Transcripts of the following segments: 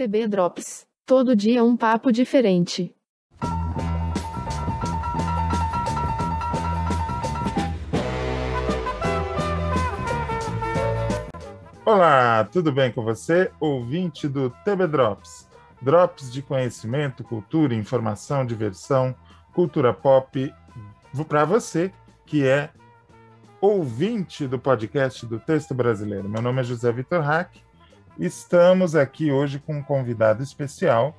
TB Drops. Todo dia um papo diferente. Olá, tudo bem com você? Ouvinte do TB Drops. Drops de conhecimento, cultura, informação, diversão, cultura pop para você que é ouvinte do podcast do Texto Brasileiro. Meu nome é José Vitor Hack. Estamos aqui hoje com um convidado especial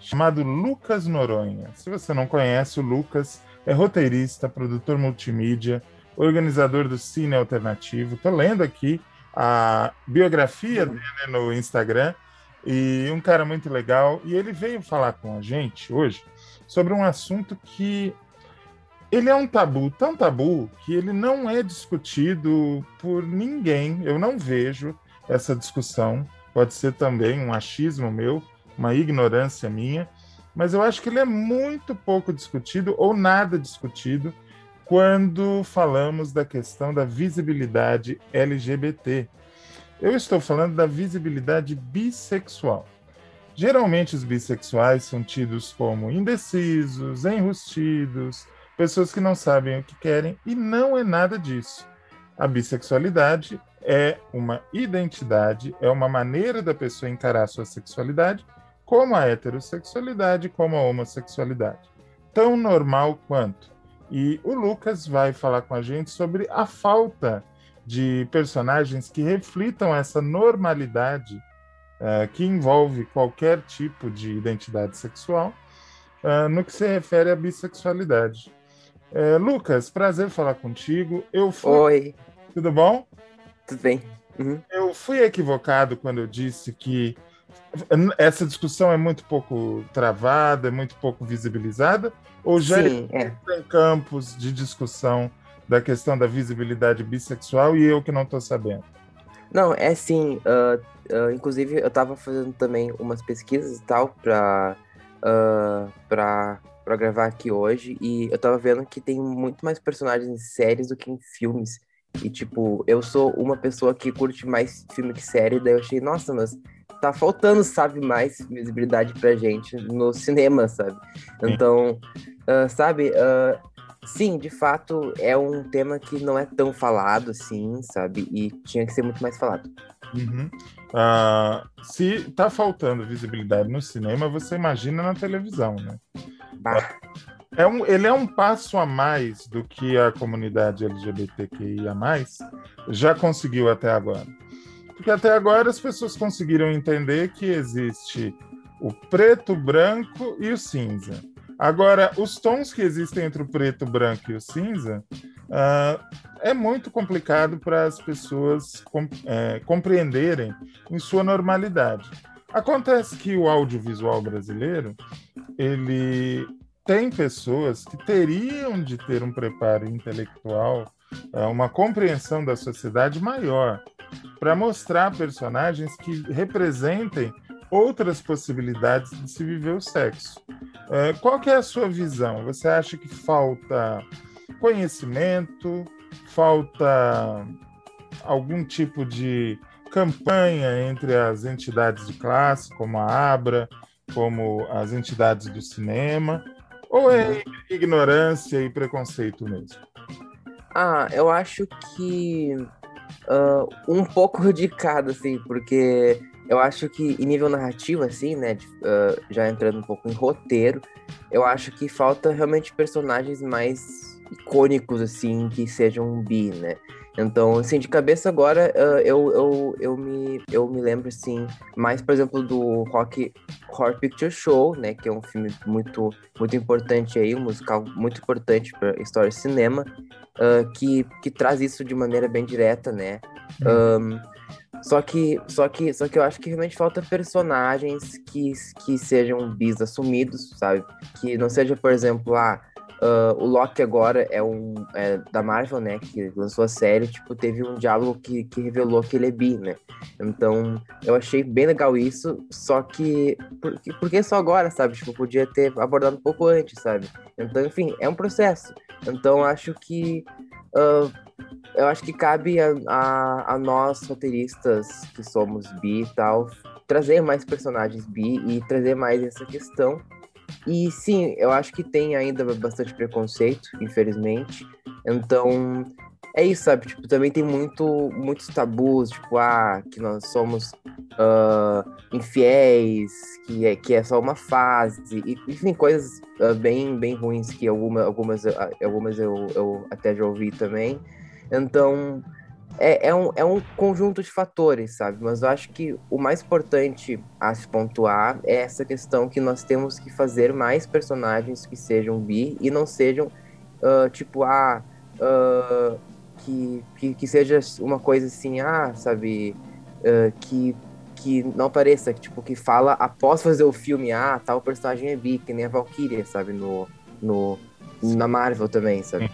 chamado Lucas Noronha. Se você não conhece, o Lucas é roteirista, produtor multimídia, organizador do Cine Alternativo. Estou lendo aqui a biografia dele no Instagram e um cara muito legal. E ele veio falar com a gente hoje sobre um assunto que ele é um tabu, tão tabu que ele não é discutido por ninguém. Eu não vejo essa discussão. Pode ser também um achismo meu, uma ignorância minha, mas eu acho que ele é muito pouco discutido ou nada discutido quando falamos da questão da visibilidade LGBT. Eu estou falando da visibilidade bissexual. Geralmente os bissexuais são tidos como indecisos, enrustidos, pessoas que não sabem o que querem e não é nada disso. A bissexualidade é uma identidade, é uma maneira da pessoa encarar a sua sexualidade, como a heterossexualidade, como a homossexualidade. Tão normal quanto. E o Lucas vai falar com a gente sobre a falta de personagens que reflitam essa normalidade uh, que envolve qualquer tipo de identidade sexual uh, no que se refere à bissexualidade. Uh, Lucas, prazer falar contigo. Eu fui... Oi. Tudo bom? Tudo bem. Uhum. Eu fui equivocado quando eu disse que essa discussão é muito pouco travada, é muito pouco visibilizada, ou já Sim, é. tem campos de discussão da questão da visibilidade bissexual e eu que não estou sabendo? Não, é sim. Uh, uh, inclusive, eu estava fazendo também umas pesquisas e tal para uh, pra, pra gravar aqui hoje, e eu estava vendo que tem muito mais personagens em séries do que em filmes. E, tipo, eu sou uma pessoa que curte mais filme que série, daí eu achei, nossa, mas tá faltando, sabe, mais visibilidade pra gente no cinema, sabe? Então, uh, sabe, uh, sim, de fato, é um tema que não é tão falado assim, sabe? E tinha que ser muito mais falado. Uhum. Uh, se tá faltando visibilidade no cinema, você imagina na televisão, né? Bah. É um, ele é um passo a mais do que a comunidade LGBTQIA já conseguiu até agora. Porque até agora as pessoas conseguiram entender que existe o preto, branco e o cinza. Agora, os tons que existem entre o preto, branco e o cinza uh, é muito complicado para as pessoas é, compreenderem em sua normalidade. Acontece que o audiovisual brasileiro ele tem pessoas que teriam de ter um preparo intelectual, é, uma compreensão da sociedade maior, para mostrar personagens que representem outras possibilidades de se viver o sexo. É, qual que é a sua visão? Você acha que falta conhecimento, falta algum tipo de campanha entre as entidades de classe, como a Abra, como as entidades do cinema, ou é ignorância e preconceito mesmo? Ah, eu acho que uh, um pouco de cada, assim, porque eu acho que em nível narrativo, assim, né, de, uh, já entrando um pouco em roteiro, eu acho que falta realmente personagens mais icônicos, assim, que sejam bi, né? Então, assim, de cabeça agora, uh, eu, eu, eu, me, eu me lembro, assim, mais, por exemplo, do Rock Horror Picture Show, né? Que é um filme muito, muito importante aí, um musical muito importante para a história do cinema, uh, que, que traz isso de maneira bem direta, né? Um, só que, só que, só que eu acho que realmente falta personagens que, que sejam bis assumidos, sabe? Que não seja, por exemplo, ah, Uh, o Loki agora é um é, da Marvel, né? Que lançou a série, tipo, teve um diálogo que, que revelou que ele é bi, né? Então, eu achei bem legal isso, só que por, porque só agora, sabe? Tipo, podia ter abordado um pouco antes, sabe? Então, enfim, é um processo. Então, acho que uh, eu acho que cabe a, a, a, nós roteiristas que somos bi e tal trazer mais personagens bi e trazer mais essa questão. E sim, eu acho que tem ainda bastante preconceito, infelizmente. Então, é isso, sabe? Tipo, também tem muito, muitos tabus, tipo, ah, que nós somos uh, infiéis, que é, que é só uma fase, e, enfim, coisas uh, bem, bem ruins que alguma, algumas, algumas eu, eu até já ouvi também. Então, é, é, um, é um conjunto de fatores, sabe? Mas eu acho que o mais importante a se pontuar é essa questão que nós temos que fazer mais personagens que sejam bi e não sejam, uh, tipo, ah, uh, que, que, que, seja uma coisa assim, ah, sabe, uh, que, que não pareça, tipo, que fala após fazer o filme, ah, tal personagem é bi, que nem a Valkyria, sabe, no, no, na Marvel também, sabe?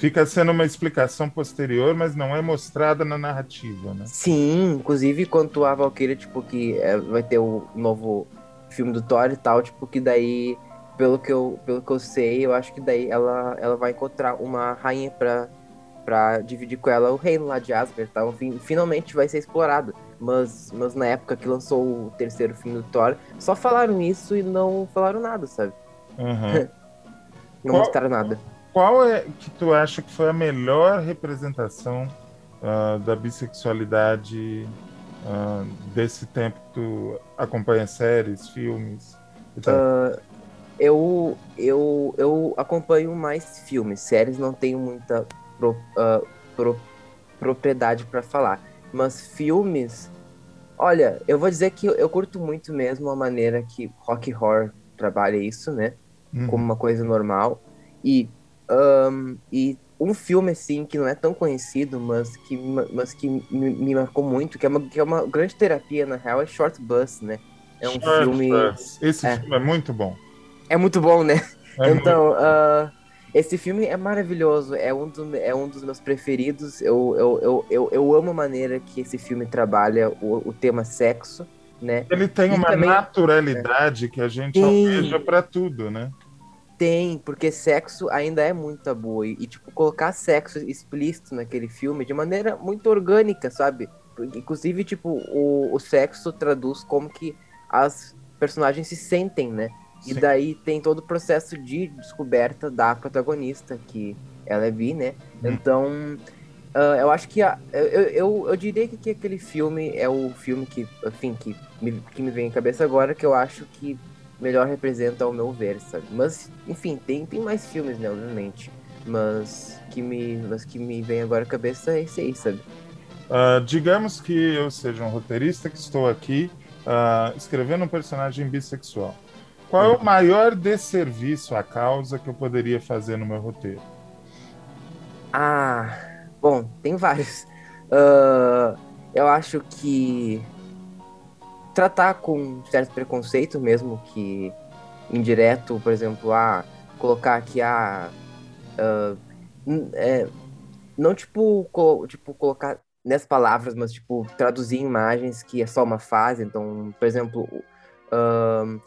Fica sendo uma explicação posterior, mas não é mostrada na narrativa, né? Sim, inclusive quanto a Valkyria, tipo, que é, vai ter o novo filme do Thor e tal, tipo, que daí, pelo que eu, pelo que eu sei, eu acho que daí ela, ela vai encontrar uma rainha pra, pra dividir com ela o reino lá de Asgard, tá? Enfim, finalmente vai ser explorado. Mas, mas na época que lançou o terceiro filme do Thor, só falaram isso e não falaram nada, sabe? Uhum. não Qual... mostraram nada qual é que tu acha que foi a melhor representação uh, da bissexualidade uh, desse tempo que tu acompanha séries, filmes? Uh, eu, eu, eu acompanho mais filmes, séries não tenho muita pro, pro, propriedade para falar, mas filmes, olha, eu vou dizer que eu, eu curto muito mesmo a maneira que Rock Horror trabalha isso, né? Uhum. Como uma coisa normal. E um, e um filme, assim, que não é tão conhecido, mas que, mas que me, me marcou muito, que é, uma, que é uma grande terapia, na real, é Short Bus, né? É um Short filme... Bus. Esse é. filme é muito bom. É muito bom, né? É então, uh, esse filme é maravilhoso, é um, do, é um dos meus preferidos. Eu, eu, eu, eu, eu amo a maneira que esse filme trabalha o, o tema sexo, né? Ele tem e uma também, naturalidade que a gente almeja para tudo, né? Tem, porque sexo ainda é muito tabu. E, tipo, colocar sexo explícito naquele filme de maneira muito orgânica, sabe? Inclusive, tipo, o, o sexo traduz como que as personagens se sentem, né? Sim. E daí tem todo o processo de descoberta da protagonista, que ela é bi, né? Hum. Então, uh, eu acho que a, eu, eu, eu diria que, que aquele filme é o filme que, enfim, que me, que me vem à cabeça agora, que eu acho que melhor representa ao meu ver, sabe? Mas, enfim, tem, tem mais filmes, né, obviamente. Mas que me, mas que me vem agora à cabeça é esse aí, sabe? Uh, digamos que eu seja um roteirista que estou aqui uh, escrevendo um personagem bissexual. Qual é o uhum. maior desserviço à causa que eu poderia fazer no meu roteiro? Ah, bom, tem vários. Uh, eu acho que tratar com certo preconceito mesmo que indireto, por exemplo, a colocar aqui a uh, é, não tipo co, tipo colocar nessas palavras, mas tipo traduzir imagens que é só uma fase. Então, por exemplo, uh,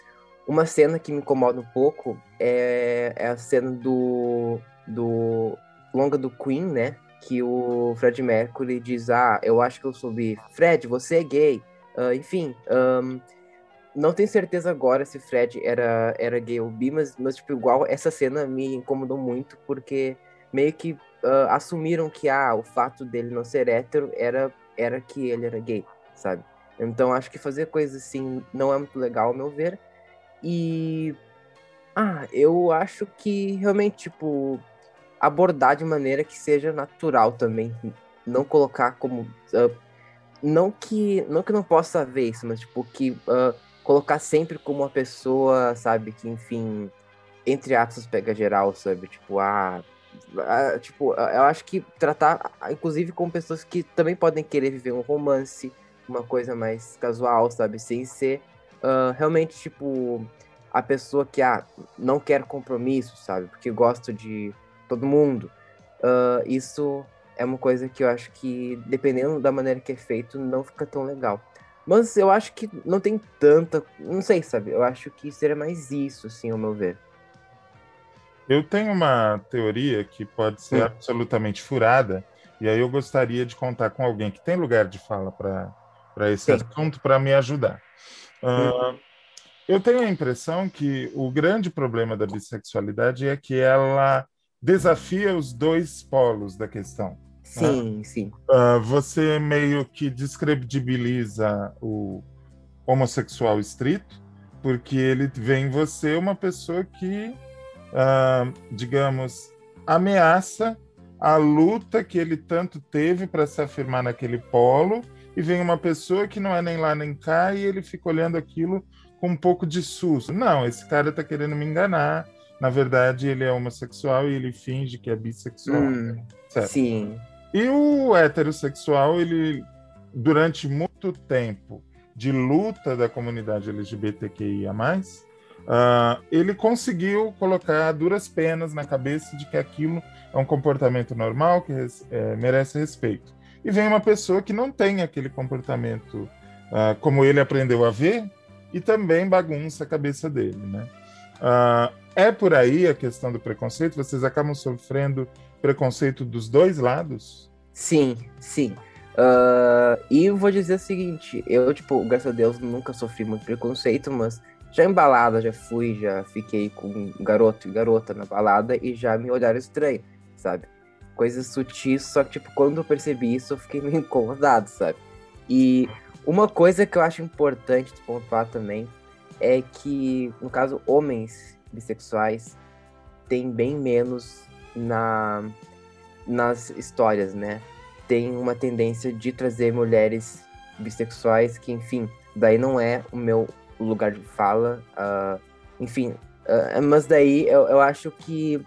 uma cena que me incomoda um pouco é, é a cena do do longa do Queen, né? Que o Fred Mercury diz: Ah, eu acho que eu soubi. Fred, você é gay. Uh, enfim, um, não tenho certeza agora se Fred era, era gay ou bi, mas, mas tipo, igual essa cena me incomodou muito, porque meio que uh, assumiram que ah, o fato dele não ser hétero era, era que ele era gay, sabe? Então acho que fazer coisas assim não é muito legal, ao meu ver. E. Ah, eu acho que realmente, tipo, abordar de maneira que seja natural também. Não colocar como. Uh, não que não que não possa ver isso, mas tipo que uh, colocar sempre como uma pessoa, sabe, que enfim, entre aspas pega geral, sabe, tipo, ah, ah tipo, eu acho que tratar inclusive com pessoas que também podem querer viver um romance, uma coisa mais casual, sabe, sem ser uh, realmente tipo a pessoa que ah, não quer compromisso, sabe, porque gosta de todo mundo. Uh, isso é uma coisa que eu acho que, dependendo da maneira que é feito, não fica tão legal. Mas eu acho que não tem tanta. Não sei, sabe? Eu acho que seria mais isso, assim, ao meu ver. Eu tenho uma teoria que pode ser hum. absolutamente furada, e aí eu gostaria de contar com alguém que tem lugar de fala para esse Sim. assunto para me ajudar. Uh, eu tenho a impressão que o grande problema da bissexualidade é que ela desafia os dois polos da questão. Sim, né? sim. Uh, você meio que descredibiliza o homossexual estrito, porque ele vê em você uma pessoa que, uh, digamos, ameaça a luta que ele tanto teve para se afirmar naquele polo, e vem uma pessoa que não é nem lá nem cá, e ele fica olhando aquilo com um pouco de susto. Não, esse cara está querendo me enganar. Na verdade, ele é homossexual e ele finge que é bissexual. Hum, sim. E o heterossexual, ele, durante muito tempo de luta da comunidade LGBTQIA, uh, ele conseguiu colocar duras penas na cabeça de que aquilo é um comportamento normal, que é, merece respeito. E vem uma pessoa que não tem aquele comportamento uh, como ele aprendeu a ver, e também bagunça a cabeça dele, né? Uh, é por aí a questão do preconceito? Vocês acabam sofrendo preconceito dos dois lados? Sim, sim. Uh, e vou dizer o seguinte, eu, tipo, graças a Deus, nunca sofri muito preconceito, mas já embalada, já fui, já fiquei com garoto e garota na balada e já me olharam estranho, sabe? Coisas sutis, só que, tipo, quando eu percebi isso, eu fiquei meio incomodado, sabe? E uma coisa que eu acho importante pontuar também é que, no caso, homens bissexuais têm bem menos na, nas histórias, né? Tem uma tendência de trazer mulheres bissexuais que, enfim, daí não é o meu lugar de fala, uh, enfim, uh, mas daí eu, eu acho que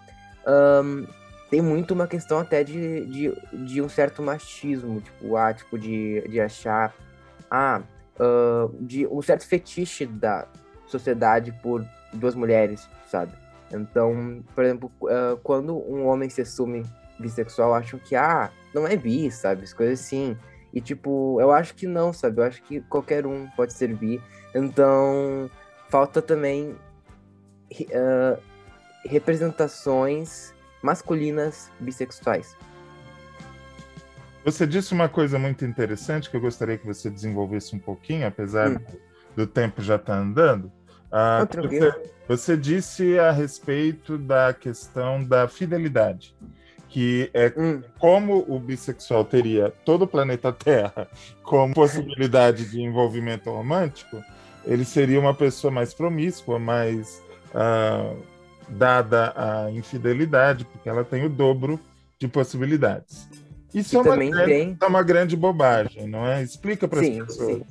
um, tem muito uma questão até de, de, de um certo machismo, tipo, ah, tipo, de, de achar ah, uh, de um certo fetiche da sociedade por duas mulheres, sabe? Então, por exemplo, uh, quando um homem se assume bissexual, acham que, ah, não é bi, sabe? As coisas assim. E, tipo, eu acho que não, sabe? Eu acho que qualquer um pode ser bi. Então, falta também uh, representações masculinas bissexuais. Você disse uma coisa muito interessante que eu gostaria que você desenvolvesse um pouquinho, apesar hum. do, tempo já estar tá andando. Ah, você, você, disse a respeito da questão da fidelidade, que é hum. como o bissexual teria todo o planeta Terra como possibilidade de envolvimento romântico, ele seria uma pessoa mais promíscua, mais ah, dada à infidelidade, porque ela tem o dobro de possibilidades. Isso é uma, grande, tem... é uma grande bobagem, não é? Explica para as pessoas. Sim.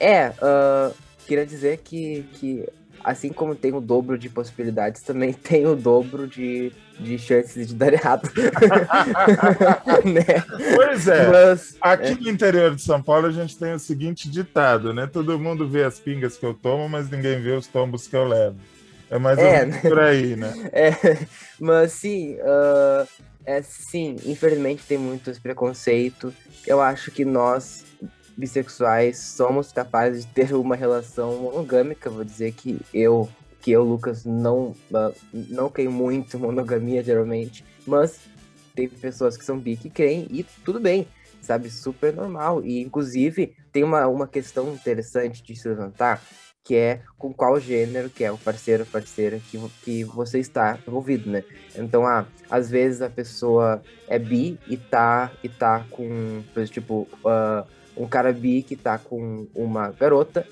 É, uh, queria dizer que, que assim como tem o dobro de possibilidades, também tem o dobro de, de chances de dar errado. né? Pois é. Mas, Aqui é. no interior de São Paulo a gente tem o seguinte ditado, né? Todo mundo vê as pingas que eu tomo, mas ninguém vê os tombos que eu levo. É mais ou é, menos por aí, né? É, mas sim, uh, é, sim, infelizmente tem muitos preconceito. Eu acho que nós, bissexuais, somos capazes de ter uma relação monogâmica. Vou dizer que eu, que eu, Lucas, não, não creio muito monogamia, geralmente. Mas tem pessoas que são bi que creem e tudo bem, sabe? Super normal. E, inclusive, tem uma, uma questão interessante de se levantar, que é com qual gênero que é o parceiro, parceira que, que você está envolvido, né? Então, ah, às vezes a pessoa é bi e tá, e tá com, tipo, uh, um cara bi que tá com uma garota,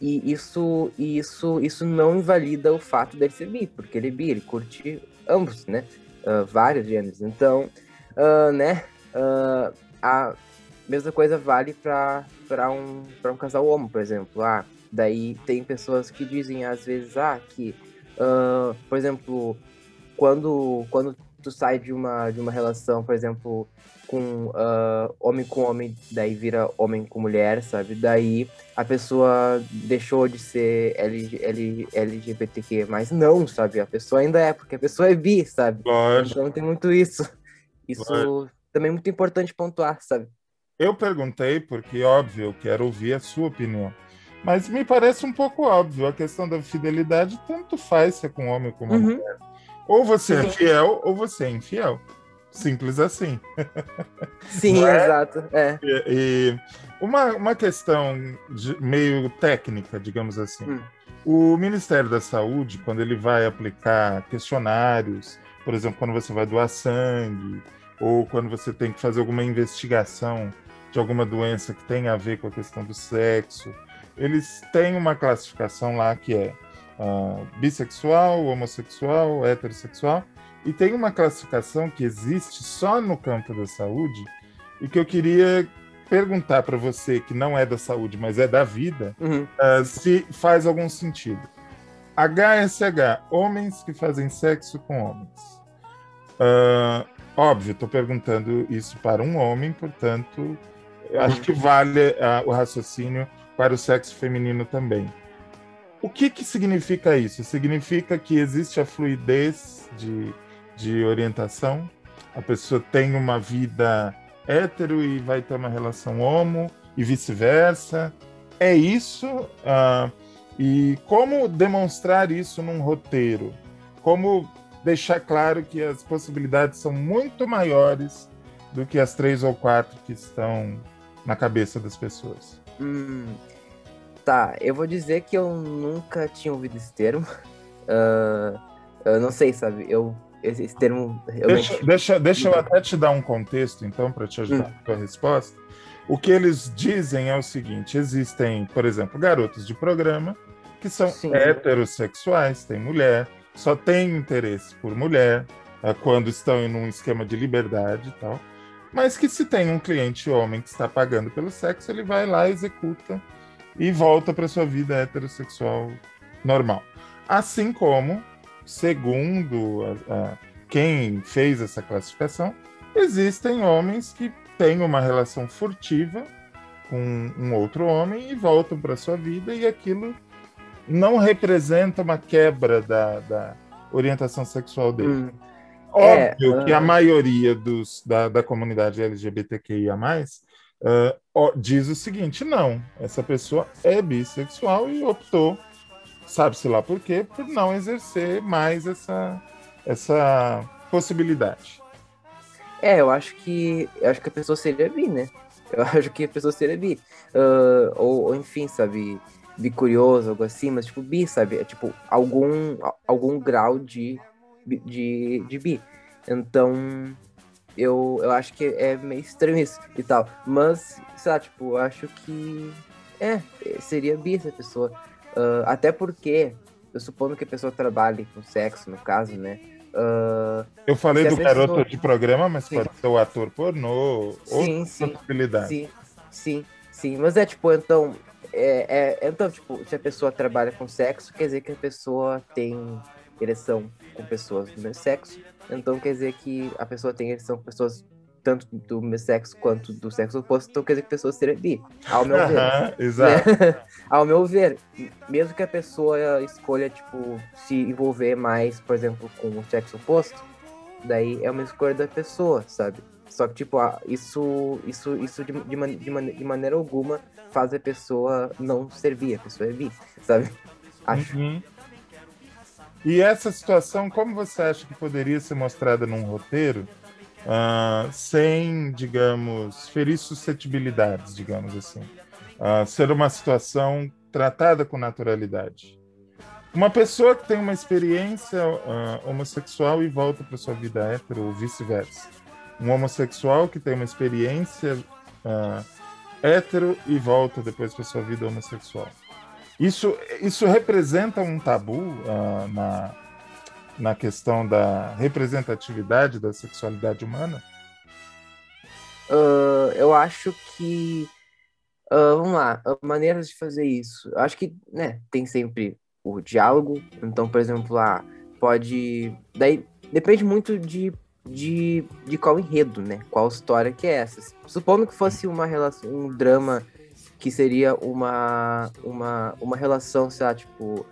e isso, isso, isso não invalida o fato dele ser bi, porque ele é bi, ele curte ambos, né? Uh, vários gêneros. Então, uh, né? a mesma coisa vale para um, um casal homo, por exemplo. Ah, Daí tem pessoas que dizem às vezes, ah, que, uh, por exemplo, quando, quando tu sai de uma, de uma relação, por exemplo, com uh, homem com homem, daí vira homem com mulher, sabe? Daí a pessoa deixou de ser L, L, LGBTQ, mas não, sabe? A pessoa ainda é, porque a pessoa é bi, sabe? Lógico. Então tem muito isso. Isso Lógico. também é muito importante pontuar, sabe? Eu perguntei porque, óbvio, eu quero ouvir a sua opinião. Mas me parece um pouco óbvio. A questão da fidelidade tanto faz se é com homem ou com uhum. mulher. Ou você é fiel ou você é infiel. Simples assim. Sim, é? exato. É. E, e, uma, uma questão meio técnica, digamos assim. Hum. O Ministério da Saúde, quando ele vai aplicar questionários, por exemplo, quando você vai doar sangue, ou quando você tem que fazer alguma investigação de alguma doença que tem a ver com a questão do sexo, eles têm uma classificação lá que é ah, bissexual, homossexual, heterossexual, e tem uma classificação que existe só no campo da saúde e que eu queria perguntar para você que não é da saúde, mas é da vida, Uhum. ah, se faz algum sentido. HSH, homens que fazem sexo com homens. Ah, óbvio, estou perguntando isso para um homem, portanto, acho que vale ah, o raciocínio para o sexo feminino também. O que, que significa isso? Significa que existe a fluidez de, de orientação? A pessoa tem uma vida hétero e vai ter uma relação homo e vice-versa? É isso? Ah, e como demonstrar isso num roteiro? Como deixar claro que as possibilidades são muito maiores do que as três ou quatro que estão na cabeça das pessoas? Hum, tá, eu vou dizer que eu nunca tinha ouvido esse termo. Ah, eu não sei, sabe? Eu, esse, esse termo realmente. Deixa, deixa, deixa eu até te dar um contexto, então, para te ajudar Hum. com a resposta. O que eles dizem é o seguinte: existem, por exemplo, garotos de programa que são Sim. heterossexuais, têm mulher, só têm interesse por mulher ah, quando estão em um esquema de liberdade e tal. Mas que se tem um cliente homem que está pagando pelo sexo, ele vai lá, executa e volta para sua vida heterossexual normal. Assim como, segundo a- a- quem fez essa classificação, existem homens que têm uma relação furtiva com um outro homem e voltam para sua vida e aquilo não representa uma quebra da, da orientação sexual dele. Hum, Óbvio É, que a ah. maioria dos, da, da comunidade LGBTQIA+, ó, diz o seguinte, não, essa pessoa é bissexual e optou, sabe-se lá por quê, por não exercer mais essa, essa possibilidade. É, eu acho que. Eu acho que a pessoa seria bi, né? Eu acho que a pessoa seria bi. Ah, ou, ou, enfim, sabe? Bi curioso, algo assim, mas tipo, bi, sabe? É tipo, algum, algum grau de, de, de bi. Então, eu, eu acho que é meio estranho isso e tal. Mas, sei lá, tipo, eu acho que. É, seria bi essa pessoa. Ah, até porque, eu supondo que a pessoa trabalhe com sexo, no caso, né? Ah, Eu falei do pessoa- garoto de programa, mas Sim. pode ser o ator pornô, Sim, sim. possibilidade. Sim, sim, sim. Mas é tipo, então. É, é- então, tipo, se a pessoa trabalha com sexo, quer dizer que a pessoa tem ereção com pessoas do mesmo sexo. Então quer dizer que a pessoa tem ereção com pessoas tanto do mesmo sexo quanto do sexo oposto. Então quer dizer que a pessoa seria bi. Ao meu ver. Exato. Ao meu ver, mesmo que a pessoa escolha, tipo, se envolver mais, por exemplo, com o sexo oposto, daí é uma escolha da pessoa, sabe? Só que, tipo, ah, isso, isso, isso de, de, man- de, mane- de maneira alguma faz a pessoa não servir, a pessoa é bi, sabe? Acho. Uhum. E essa situação, como você acha que poderia ser mostrada num roteiro ah, sem, digamos, ferir suscetibilidades, digamos assim? Ah, ser uma situação tratada com naturalidade. Uma pessoa que tem uma experiência ah, homossexual e volta para sua vida hétero, ou vice-versa. Um homossexual que tem uma experiência ah, hétero e volta depois para sua vida homossexual. Isso, isso representa um tabu ah, na, na questão da representatividade da sexualidade humana? Ah, eu acho que. ah, vamos lá, maneiras de fazer isso. Eu acho que, né, tem sempre o diálogo. Então, por exemplo, lá pode. Daí depende muito de, de, de qual enredo, né? Qual história que é essa. Supondo que fosse uma relação, um drama que seria uma, uma, uma relação, sei lá, tipo.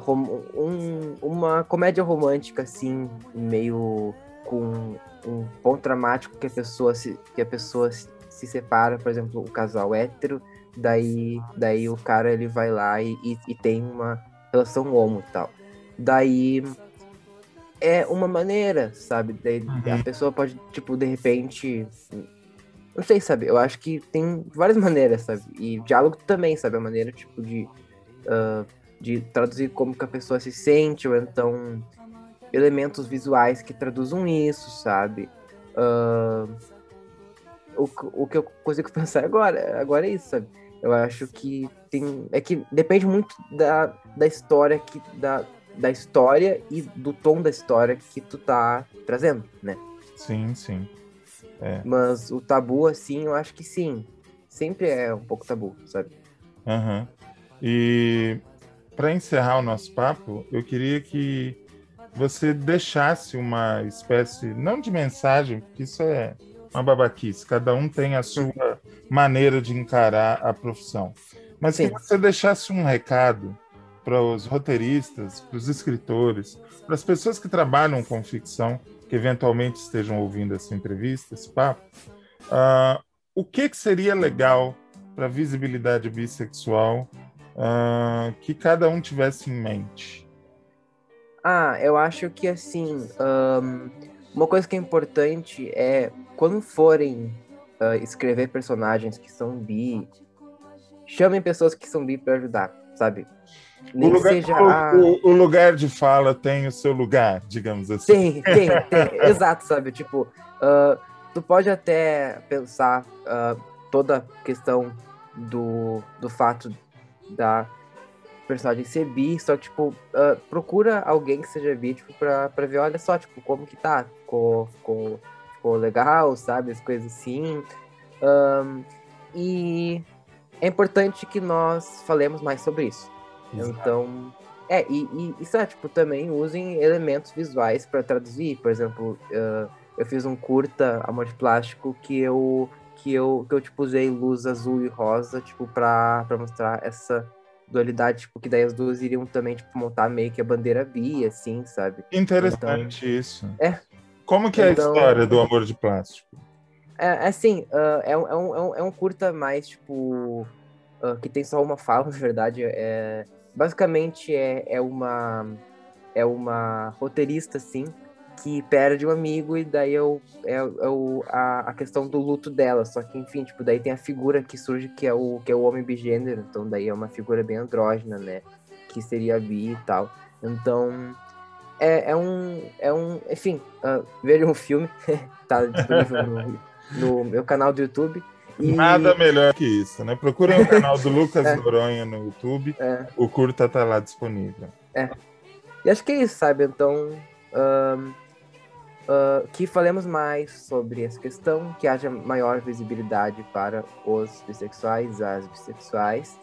rom- um, uma comédia romântica, assim, meio com um ponto dramático que a pessoa se, que a pessoa se, se separa, por exemplo, o casal hétero, daí, daí o cara ele vai lá e, e, e tem uma relação homo e tal. Daí é uma maneira, sabe? Daí Uhum. a pessoa pode, tipo, de repente Não sei, sabe? Eu acho que tem várias maneiras, sabe? E diálogo também, sabe? A maneira, tipo, de, uh, de traduzir como que a pessoa se sente, ou então elementos visuais que traduzam isso, sabe? Uh, o, o que eu consigo pensar agora, agora é isso, sabe? Eu acho que tem. É que depende muito da, da história que. Da, da história e do tom da história que tu tá trazendo, né? Sim, sim. É. Mas o tabu, assim, eu acho que sim. Sempre é um pouco tabu, sabe? Uhum. E para encerrar o nosso papo, eu queria que você deixasse uma espécie, não de mensagem, porque isso é uma babaquice, cada um tem a sua maneira de encarar a profissão, mas Sim. que você deixasse um recado para os roteiristas, para os escritores, para as pessoas que trabalham com ficção, que eventualmente estejam ouvindo essa entrevista, esse papo, uh, o que, que seria legal para visibilidade bissexual uh, que cada um tivesse em mente? Ah, eu acho que assim, um, uma coisa que é importante é quando forem uh, escrever personagens que são bi, chamem pessoas que são bi para ajudar, sabe? Nem o lugar, seja o, a... o, o, lugar de fala tem o seu lugar, digamos assim. Tem, tem, tem. Exato, sabe? Tipo, uh, tu pode até pensar uh, toda a questão do, do fato da personagem ser bi, só que, tipo, uh, procura alguém que seja bi, tipo, pra, pra ver, olha só, tipo, como que tá, ficou, ficou, ficou legal, sabe, as coisas assim. Um, e é importante que nós falemos mais sobre isso. Exato. Então, é, e, e isso é, tipo, também usem elementos visuais para traduzir. Por exemplo, uh, eu fiz um curta Amor de Plástico que eu que eu, que eu tipo, usei luz azul e rosa, tipo, pra, pra mostrar essa dualidade, tipo, que daí as duas iriam também, tipo, montar meio que a bandeira bi, assim, sabe? Interessante então, isso. É. Como que é então, a história do Amor de Plástico? É, assim, uh, é, um, é, um, é um curta mais, tipo, uh, que tem só uma fala, na verdade, é basicamente é, é uma é uma roteirista assim que perde um amigo e daí é, o, é, é o, a, a questão do luto dela. Só que, enfim, tipo, daí tem a figura que surge que é o, que é o homem bigênero. Então daí é uma figura bem andrógena, né? Que seria bi e tal. Então, é, é um. É um. Enfim, uh, veja um filme. tá disponível no, no meu canal do YouTube. E... Nada melhor que isso, né? Procurem o canal do Lucas é. Noronha no YouTube. É. O curta tá lá disponível. É. E acho que é isso, sabe? Então, um, uh, que falemos mais sobre essa questão, que haja maior visibilidade para os bissexuais, as bissexuais.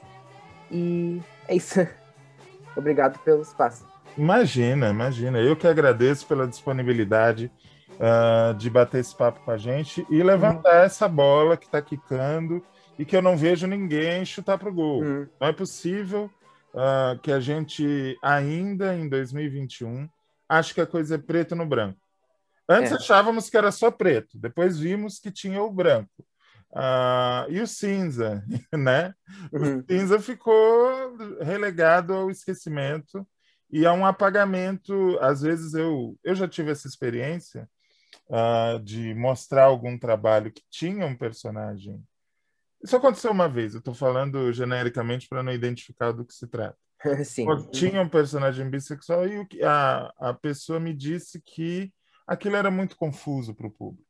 E é isso. Obrigado pelo espaço. Imagina, imagina. Eu que agradeço pela disponibilidade uh, de bater esse papo com a gente e levantar uhum. essa bola que está quicando e que eu não vejo ninguém chutar para o gol. Uhum. Não é possível uh, que a gente, ainda em 2021, ache que a coisa é preto no branco. Antes é. achávamos que era só preto, depois vimos que tinha o branco. Uh, e o cinza, né? Uhum. O cinza ficou relegado ao esquecimento e a um apagamento. Às vezes eu, eu já tive essa experiência uh, de mostrar algum trabalho que tinha um personagem. Isso aconteceu uma vez, eu estou falando genericamente para não identificar do que se trata. Sim. Tinha um personagem bissexual e a, a pessoa me disse que aquilo era muito confuso para o público.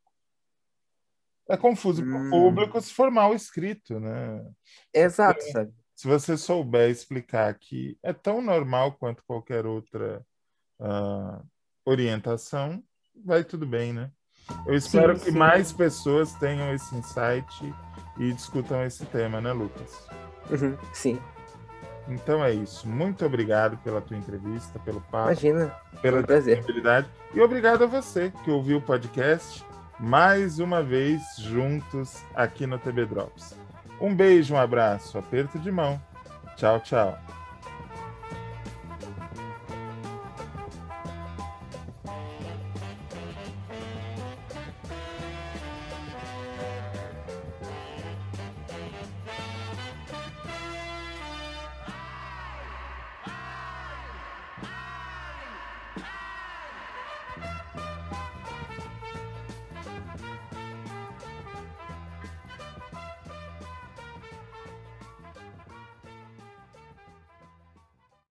É confuso hum. para o público se for mal escrito, né? Exato, se, Se você souber explicar que é tão normal quanto qualquer outra uh, orientação, vai tudo bem, né? Eu espero sim, que sim. mais pessoas tenham esse insight e discutam esse tema, né, Lucas? Uhum, sim. Então é isso. Muito obrigado pela tua entrevista, pelo papo. Imagina. Pela prazer. E obrigado a você que ouviu o podcast mais uma vez juntos aqui no TB Drops. Um beijo, um abraço, aperto de mão. Tchau, tchau.